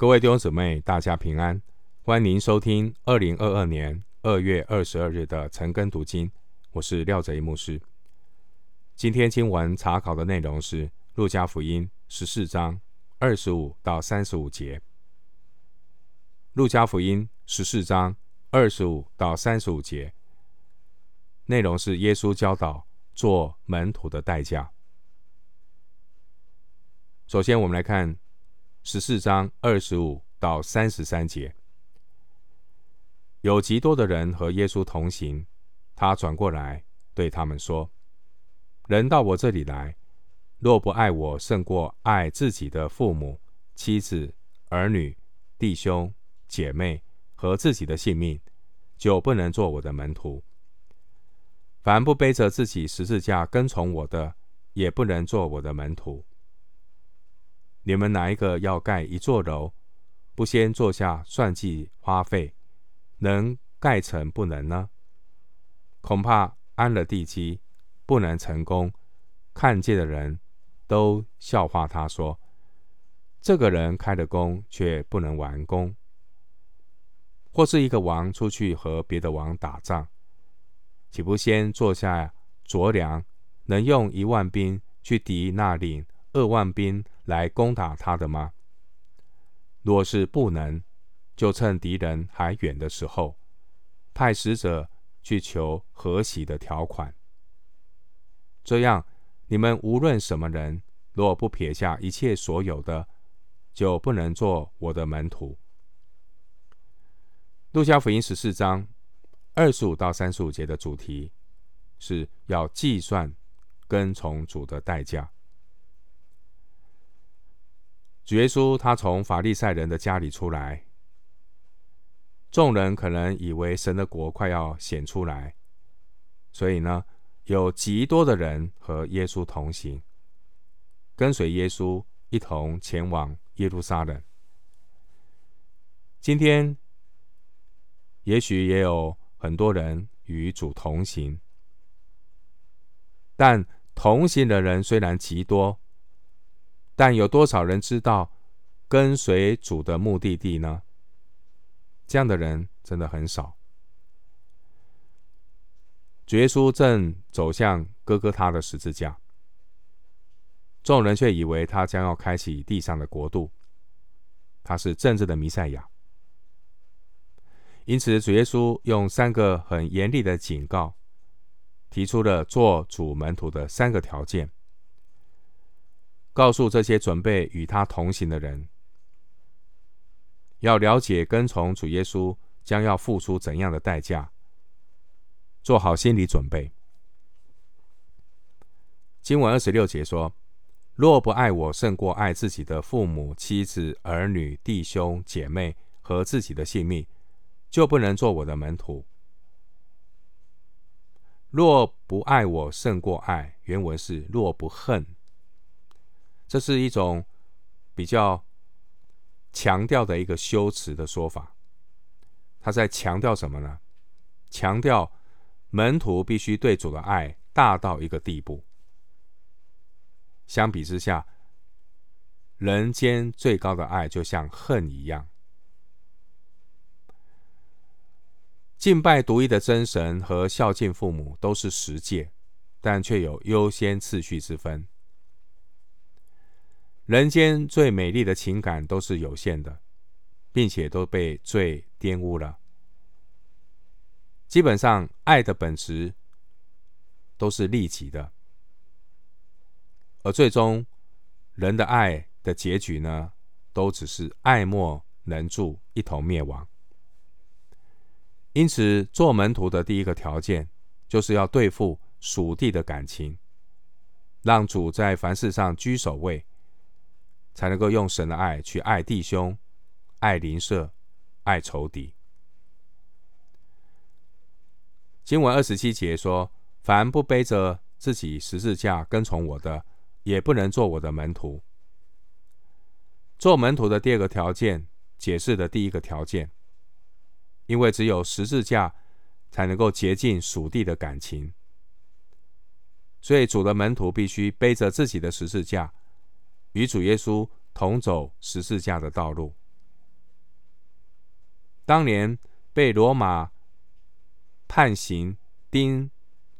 各位弟兄姊妹，大家平安！欢迎收听二零二二年二月二十二日的晨更读经，我是廖泽一牧师。今天经文查考的内容是《路加福音》十四章二十五到三十五节，《路加福音》十四章二十五到三十五节内容是耶稣教导做门徒的代价。首先，我们来看。十四章二十五到三十三节，有极多的人和耶稣同行。他转过来对他们说：“人到我这里来，若不爱我胜过爱自己的父母、妻子、儿女、弟兄、姐妹和自己的性命，就不能做我的门徒。凡不背着自己十字架跟从我的，也不能做我的门徒。”你们哪一个要盖一座楼，不先坐下算计花费，能盖成不能呢？恐怕安了地基，不能成功。看见的人都笑话他说：“这个人开了工，却不能完工。”或是一个王出去和别的王打仗，岂不先坐下酌量，能用一万兵去敌那领二万兵来攻打他的吗？若是不能，就趁敌人还远的时候，派使者去求和息的条款。这样，你们无论什么人，若不撇下一切所有的，就不能做我的门徒。路加福音十四章二十五到三十五节的主题是要计算跟从主的代价。耶稣他从法利赛人的家里出来，众人可能以为神的国快要显出来，所以呢，有极多的人和耶稣同行，跟随耶稣一同前往耶路撒冷。今天，也许也有很多人与主同行，但同行的人虽然极多。但有多少人知道跟随主的目的地呢？这样的人真的很少。主耶稣正走向哥哥他的十字架，众人却以为他将要开启地上的国度，他是政治的弥赛亚。因此，主耶稣用三个很严厉的警告，提出了做主门徒的三个条件。告诉这些准备与他同行的人，要了解跟从主耶稣将要付出怎样的代价，做好心理准备。经文二十六节说：“若不爱我胜过爱自己的父母、妻子、儿女、弟兄、姐妹和自己的性命，就不能做我的门徒。”若不爱我胜过爱，原文是“若不恨”。这是一种比较强调的一个修辞的说法，他在强调什么呢？强调门徒必须对主的爱大到一个地步。相比之下，人间最高的爱就像恨一样。敬拜独一的真神和孝敬父母都是十诫，但却有优先次序之分。人间最美丽的情感都是有限的，并且都被罪玷污了。基本上，爱的本质都是利己的，而最终人的爱的结局呢，都只是爱莫能助，一同灭亡。因此，做门徒的第一个条件，就是要对付属地的感情，让主在凡事上居首位。才能够用神的爱去爱弟兄、爱邻舍、爱仇敌。经文二十七节说：“凡不背着自己十字架跟从我的，也不能做我的门徒。”做门徒的第二个条件，解释的第一个条件，因为只有十字架才能够洁净属地的感情，所以主的门徒必须背着自己的十字架。与主耶稣同走十字架的道路，当年被罗马判刑钉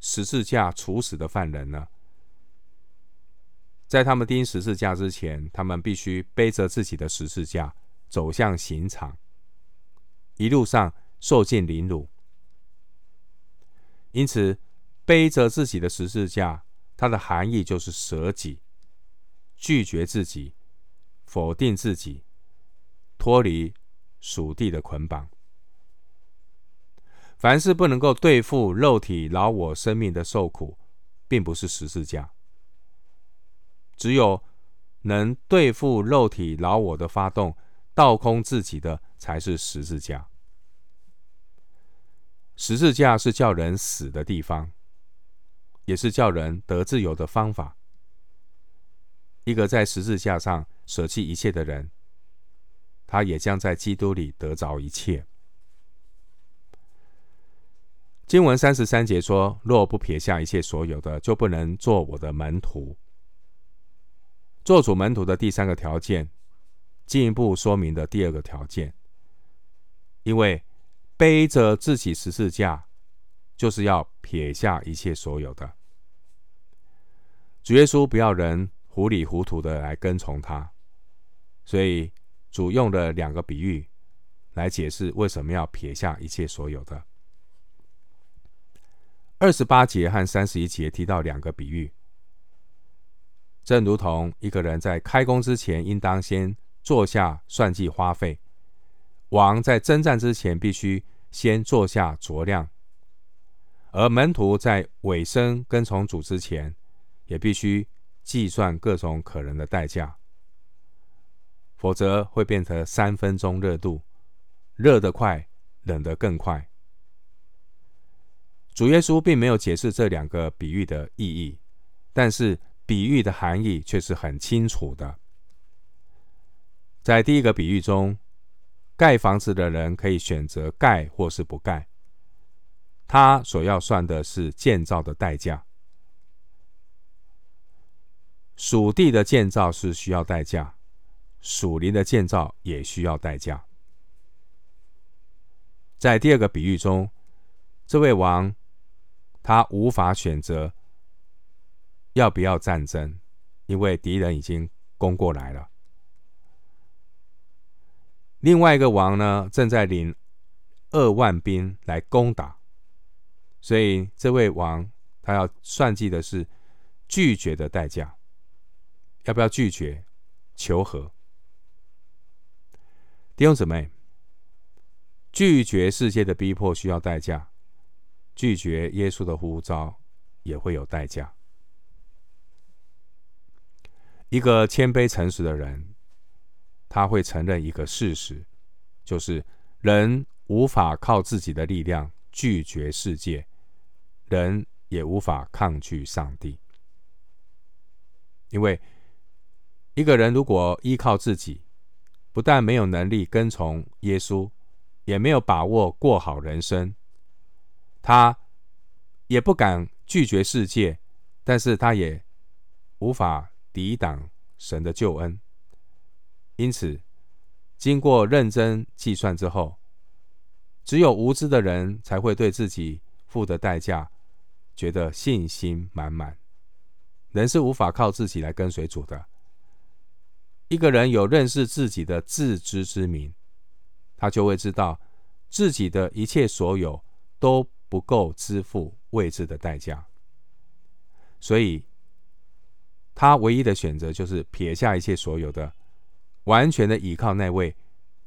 十字架处死的犯人呢，在他们钉十字架之前，他们必须背着自己的十字架走向刑场，一路上受尽凌辱。因此，背着自己的十字架，它的含义就是舍己、拒绝自己、否定自己、脱离属地的捆绑。凡是不能够对付肉体老我生命的受苦，并不是十字架。只有能对付肉体老我的发动，倒空自己的，才是十字架。十字架是叫人死的地方，也是叫人得自由的方法。一个在十字架上舍弃一切的人，他也将在基督里得着一切。经文三十三节说：“若不撇下一切所有的，就不能做我的门徒。”做主门徒的第三个条件，进一步说明的第二个条件，因为背着自己十字架，就是要撇下一切所有的。主耶稣不要人糊里糊涂的来跟从他，所以主用了两个比喻来解释为什么要撇下一切所有的。二十八节和三十一节提到两个比喻，正如同一个人在开工之前，应当先坐下算计花费；王在征战之前，必须先坐下酌量；而门徒在尾声跟从主之前，也必须计算各种可能的代价，否则会变成三分钟热度，热得快，冷得更快。主耶稣并没有解释这两个比喻的意义，但是比喻的含义却是很清楚的。在第一个比喻中，盖房子的人可以选择盖或是不盖，他所要算的是建造的代价。属地的建造是需要代价，属灵的建造也需要代价。在第二个比喻中，这位王。他无法选择要不要战争，因为敌人已经攻过来了。另外一个王呢，正在领二万兵来攻打，所以这位王他要算计的是拒绝的代价，要不要拒绝求和？弟兄姊妹，拒绝世界的逼迫需要代价。拒绝耶稣的呼召也会有代价。一个谦卑诚实的人，他会承认一个事实，就是人无法靠自己的力量拒绝世界，人也无法抗拒上帝。因为一个人如果依靠自己，不但没有能力跟从耶稣，也没有把握过好人生。他也不敢拒绝世界，但是他也无法抵挡神的救恩。因此，经过认真计算之后，只有无知的人才会对自己付的代价觉得信心满满。人是无法靠自己来跟随主的。一个人有认识自己的自知之明，他就会知道自己的一切所有都不够支付未知的代价，所以他唯一的选择就是撇下一切所有的，完全的依靠那位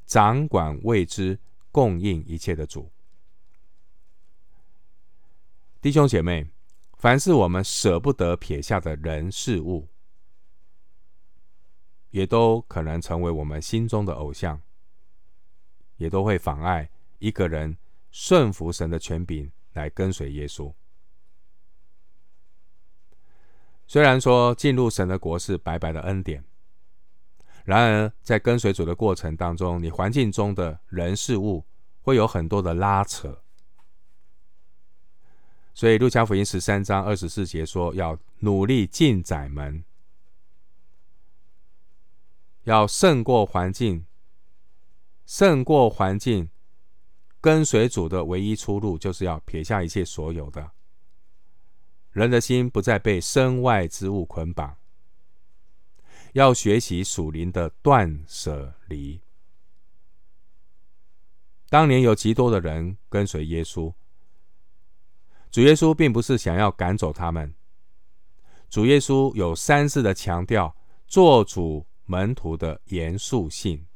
掌管未知、供应一切的主。弟兄姐妹，凡是我们舍不得撇下的人事物，也都可能成为我们心中的偶像，也都会妨碍一个人。顺服神的权柄来跟随耶稣。虽然说进入神的国是白白的恩典，然而在跟随主的过程当中，你环境中的人事物会有很多的拉扯。所以路加福音十三章二十四节说：“要努力进窄门，要胜过环境，胜过环境。”跟随主的唯一出路，就是要撇下一切所有的。人的心不再被身外之物捆绑，要学习属灵的断舍离。当年有极多的人跟随耶稣，主耶稣并不是想要赶走他们。主耶稣有三次的强调做主门徒的严肃性：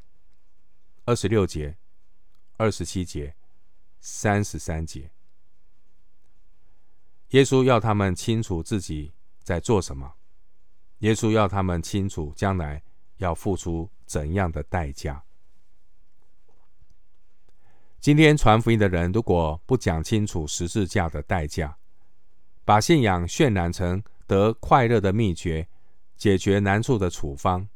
二十六节、二十七节、三十三节。耶稣要他们清楚自己在做什么，耶稣要他们清楚将来要付出怎样的代价。今天传福音的人，如果不讲清楚十字架的代价，把信仰渲染成得快乐的秘诀、解决难处的处方，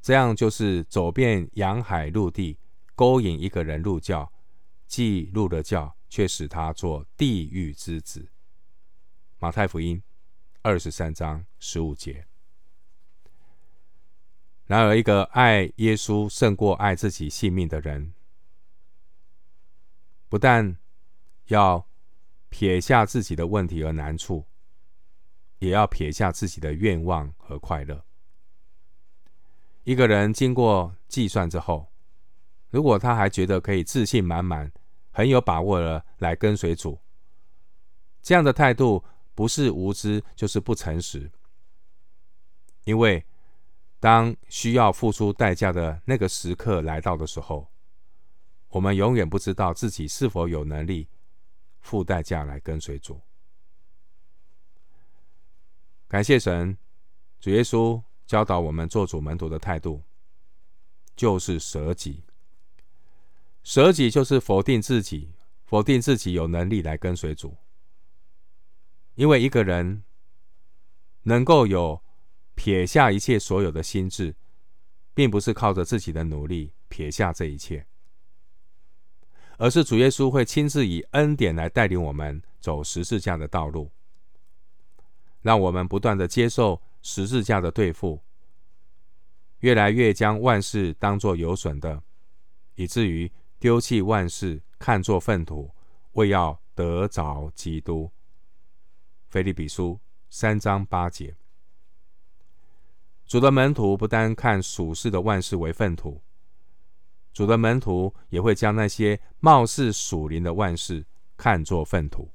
这样就是走遍洋海陆地，勾引一个人入教，既入了教。却使他做地狱之子。马太福音二十三章十五节。然而，一个爱耶稣胜过爱自己性命的人，不但要撇下自己的问题和难处，也要撇下自己的愿望和快乐。一个人经过计算之后，如果他还觉得可以自信满满，很有把握的，来跟随主。这样的态度不是无知，就是不诚实。因为当需要付出代价的那个时刻来到的时候，我们永远不知道自己是否有能力付代价来跟随主。感谢神，主耶稣教导我们做主门徒的态度，就是舍己。舍己就是否定自己，否定自己有能力来跟随主。因为一个人能够有撇下一切所有的心志，并不是靠着自己的努力撇下这一切，而是主耶稣会亲自以恩典来带领我们走十字架的道路，让我们不断的接受十字架的对付，越来越将万事当作有损的，以至于。丢弃万事，看作粪土，为要得着基督。腓利比书三章八节。主的门徒不单看属世的万事为粪土，主的门徒也会将那些貌似属灵的万事看作粪土。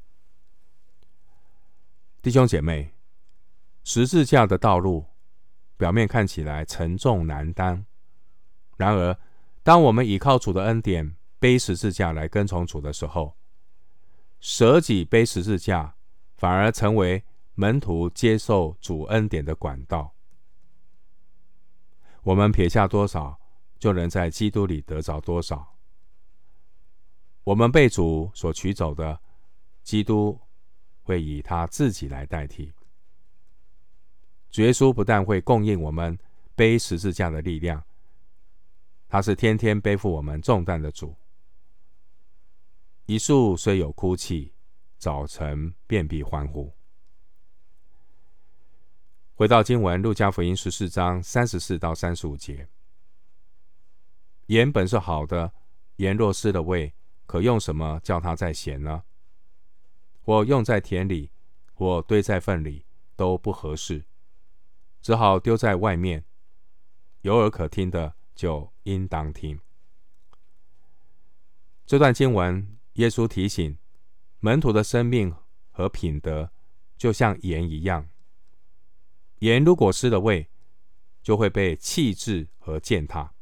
弟兄姐妹，十字架的道路表面看起来沉重难当，然而，当我们倚靠主的恩典，背十字架来跟从主的时候，舍己背十字架，反而成为门徒接受主恩典的管道。我们撇下多少，就能在基督里得着多少。我们被主所取走的，基督会以他自己来代替。主耶稣不但会供应我们背十字架的力量。他是天天背负我们重担的主。一树虽有哭泣，早晨便必欢呼。回到经文，路加福音十四章三十四到三十五节：盐本是好的，盐若失了味，可用什么叫它再咸呢？或用在田里，或堆在粪里，都不合适，只好丢在外面。有耳可听的，就应当听。这段经文，耶稣提醒门徒的生命和品德，就像盐一样。盐如果失了味，就会被弃置和践踏。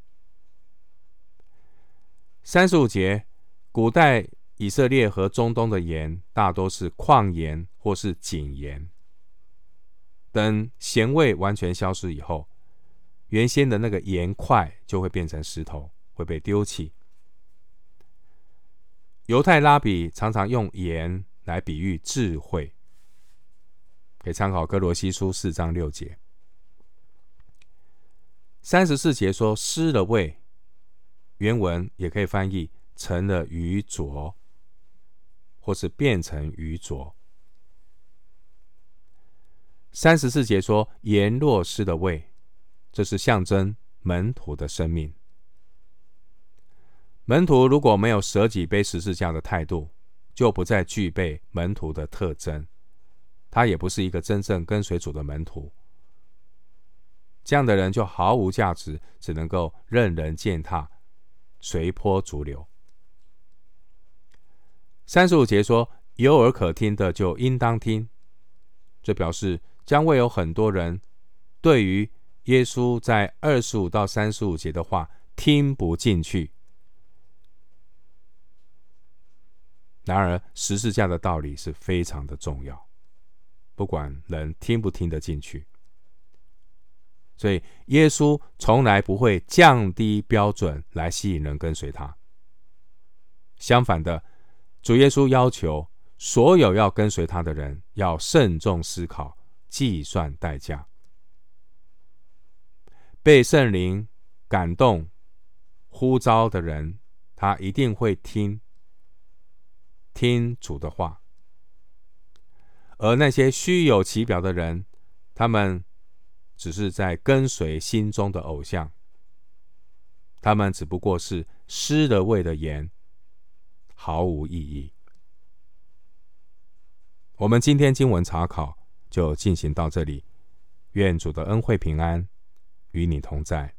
三十五节，古代以色列和中东的盐大多是矿盐或是井盐。等咸味完全消失以后，原先的那个盐块就会变成石头，会被丢弃。犹太拉比常常用盐来比喻智慧，可以参考哥罗西书四章六节。三十四节说失了味，原文也可以翻译成了愚拙，或是变成愚拙。三十四节说盐若失的味。这是象征门徒的生命。门徒如果没有舍己背十字架的态度，就不再具备门徒的特征，他也不是一个真正跟随主的门徒。这样的人就毫无价值，只能够任人践踏，随波逐流。三十五节说：“有耳可听的就应当听。”这表示将会有很多人对于耶稣在二十五到三十五节的话听不进去。然而，十字架的道理是非常的重要，不管人听不听得进去。所以，耶稣从来不会降低标准来吸引人跟随他。相反的，主耶稣要求所有要跟随他的人要慎重思考、计算代价。被圣灵感动、呼召的人，他一定会听。听主的话，而那些虚有其表的人，他们只是在跟随心中的偶像，他们只不过是失了味的盐，毫无意义。我们今天经文查考就进行到这里，愿主的恩惠平安与你同在。